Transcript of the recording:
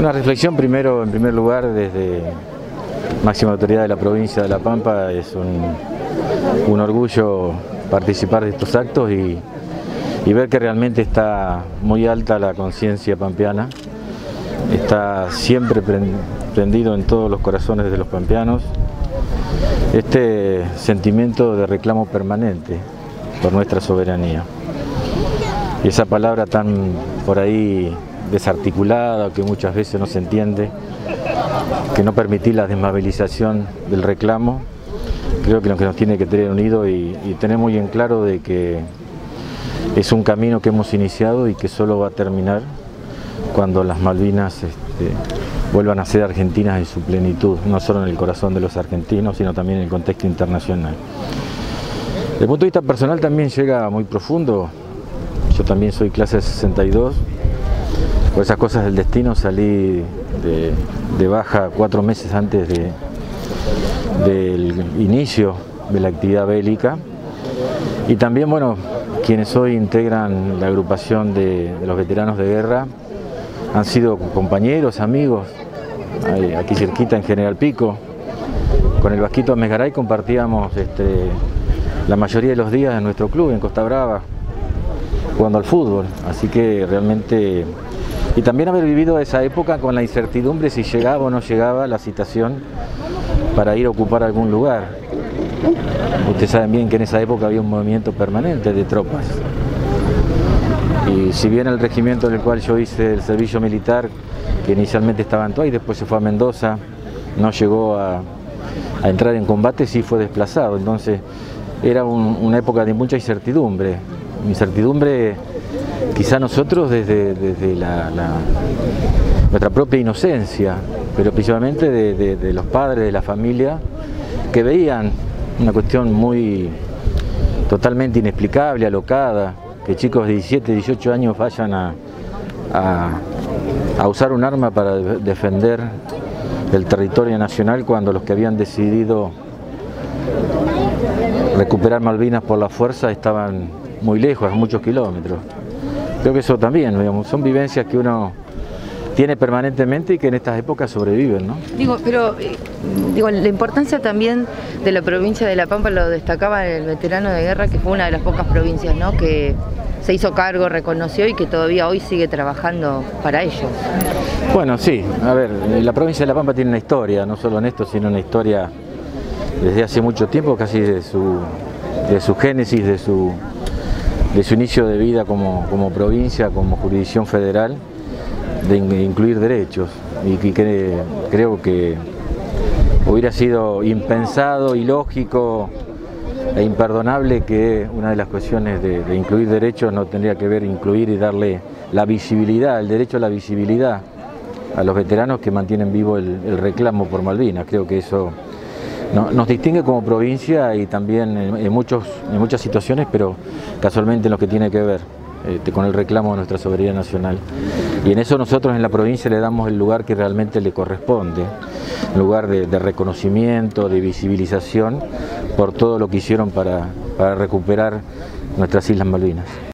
Una reflexión primero, en primer lugar, desde máxima autoridad de la provincia de La Pampa, es un, orgullo participar de estos actos y, y, ver que realmente está muy alta la conciencia pampeana, está siempre prendido en todos los corazones de los pampeanos. Este sentimiento de reclamo permanente por nuestra soberanía. Y esa palabra tan por ahí desarticulada, que muchas veces no se entiende, que no permití la desmovilización del reclamo, creo que lo que nos tiene que tener unido y, y tener muy en claro de que es un camino que hemos iniciado y que solo va a terminar cuando las Malvinas este, vuelvan a ser argentinas en su plenitud, no solo en el corazón de los argentinos, sino también en el contexto internacional. Desde el punto de vista personal también llega muy profundo, yo también soy clase 62, por esas cosas del destino salí de, baja cuatro meses antes de, del inicio de la actividad bélica. Y también, bueno, quienes hoy integran la agrupación de, los veteranos de guerra han sido compañeros, amigos, aquí cerquita en General Pico, con el Vasquito Megaray compartíamos este, la mayoría de los días en nuestro club, en Costa Brava, jugando al fútbol, así que realmente y también haber vivido esa época con la incertidumbre si llegaba o no llegaba la citación para ir a ocupar algún lugar. Ustedes saben bien que en esa época había un movimiento permanente de tropas. Y si bien el regimiento en el cual yo hice el servicio militar, que inicialmente estaba en Tuay, después se fue a Mendoza, no llegó a, entrar en combate, sí fue desplazado. Entonces era un, una época de mucha incertidumbre. Incertidumbre quizá nosotros desde, nuestra propia inocencia, pero principalmente de, los padres, de la familia, que veían una cuestión muy totalmente inexplicable, alocada, que chicos de 17, 18 años vayan a, a usar un arma para defender el territorio nacional cuando los que habían decidido recuperar Malvinas por la fuerza estaban muy lejos, a muchos kilómetros. Creo que eso también, digamos, son vivencias que uno tiene permanentemente y que en estas épocas sobreviven, ¿no? Digo, pero eh, digo, la importancia también de la provincia de La Pampa lo destacaba el veterano de guerra, que fue una de las pocas provincias, ¿no? Que se hizo cargo, reconoció y que todavía hoy sigue trabajando para ellos. Bueno, sí, a ver, la provincia de La Pampa tiene una historia, no solo en esto, sino una historia desde hace mucho tiempo, casi de su, de su génesis, de su de su inicio de vida como, como provincia, como jurisdicción federal, de incluir derechos. Y que creo que hubiera sido impensado, ilógico e imperdonable que una de las cuestiones de, incluir derechos no tendría que ver incluir y darle la visibilidad, el derecho a la visibilidad a los veteranos que mantienen vivo el, el reclamo por Malvinas. Creo que eso no, nos distingue como provincia y también en, muchos, en muchas situaciones, pero casualmente en lo que tiene que ver este, con el reclamo de nuestra soberanía nacional. Y en eso nosotros en la provincia le damos el lugar que realmente le corresponde, lugar de, reconocimiento, de visibilización por todo lo que hicieron para recuperar nuestras Islas Malvinas.